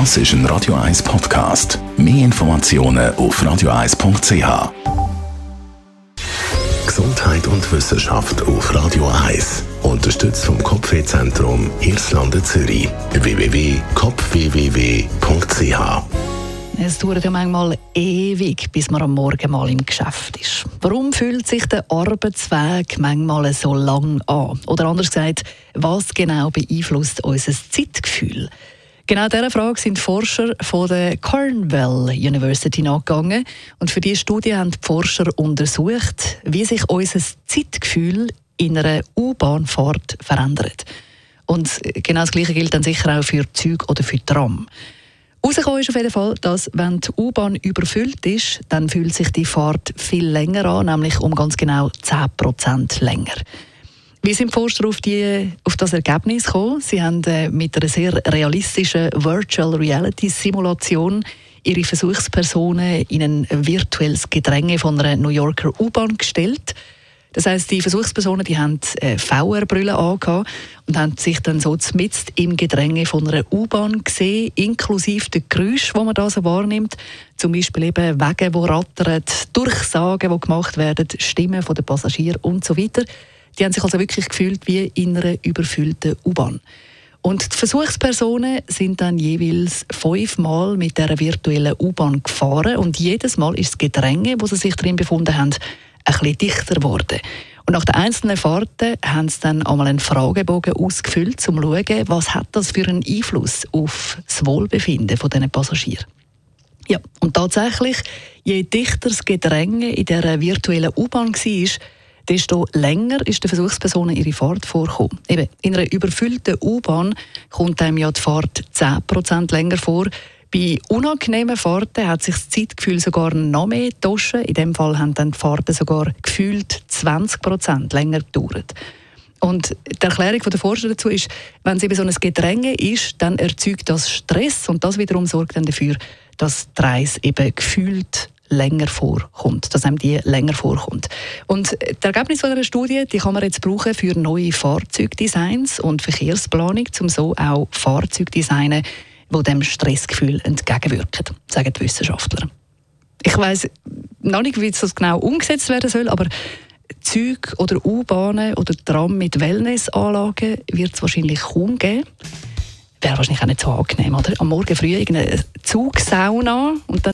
Das ist ein Radio 1 Podcast. Mehr Informationen auf radio1.ch. Gesundheit und Wissenschaft auf Radio 1. Unterstützt vom Kopfwehzentrum Irlande Zürich. www.kopfwww.ch es dauert ja manchmal ewig, bis man am Morgen mal im Geschäft ist. Warum fühlt sich der Arbeitsweg manchmal so lang an? Oder anders gesagt, was genau beeinflusst unser Zeitgefühl? Genau dieser Frage sind Forscher von der Cornell University nachgegangen. Und für diese Studie haben die Forscher untersucht, wie sich unser Zeitgefühl in einer U-Bahnfahrt verändert. Und genau das Gleiche gilt dann sicher auch für Züge oder für Tram. Rausgekommen ist auf jeden Fall, dass wenn die U-Bahn überfüllt ist, dann fühlt sich die Fahrt viel länger an, nämlich um ganz genau 10% länger. Wie sind Forscher auf, die, auf das Ergebnis gekommen? Sie haben äh, mit einer sehr realistischen Virtual Reality Simulation ihre Versuchspersonen in ein virtuelles Gedränge von einer New Yorker U-Bahn gestellt. Das heißt, die Versuchspersonen die haben äh, VR-Brillen angehabt und haben sich dann so mitten im Gedränge von einer U-Bahn gesehen, inklusive der Geräusche, die man da so wahrnimmt. Zum Beispiel eben Wege, die rattern, Durchsagen, die gemacht werden, Stimmen der Passagiere und so weiter. Die haben sich also wirklich gefühlt wie in einer überfüllten U-Bahn. Und die Versuchspersonen sind dann jeweils fünfmal mit der virtuellen U-Bahn gefahren und jedes Mal ist das Gedränge, wo sie sich drin befunden haben, ein bisschen dichter geworden. Und nach den einzelnen Fahrten haben sie dann einmal einen Fragebogen ausgefüllt, um zu schauen, was hat das für einen Einfluss auf das Wohlbefinden dieser Passagiere. Ja, und tatsächlich, je dichter das Gedränge in dieser virtuellen U-Bahn war, desto länger ist der Versuchspersonen ihre Fahrt vorgekommen. Eben, in einer überfüllten U-Bahn kommt einem ja die Fahrt 10% länger vor. Bei unangenehmen Fahrten hat sich das Zeitgefühl sogar noch mehr getauscht. In dem Fall haben dann die Fahrten sogar gefühlt 20% länger gedauert. Und die Erklärung der Forscher dazu ist, wenn es eben so ein Gedränge ist, dann erzeugt das Stress und das wiederum sorgt dann dafür, dass die Reise eben gefühlt länger vorkommt, dass einem die länger vorkommt. Und das Ergebnis von dieser Studie, die kann man jetzt brauchen für neue Fahrzeugdesigns und Verkehrsplanung, um so auch Fahrzeugdesignen, die dem Stressgefühl entgegenwirken, sagen die Wissenschaftler. Ich weiß noch nicht, wie das genau umgesetzt werden soll, aber Züge oder U-Bahnen oder Tram mit Wellnessanlagen wird es wahrscheinlich kaum geben. Wäre wahrscheinlich auch nicht so angenehm, oder? Am Morgen früh irgendeine Zugsauna und dann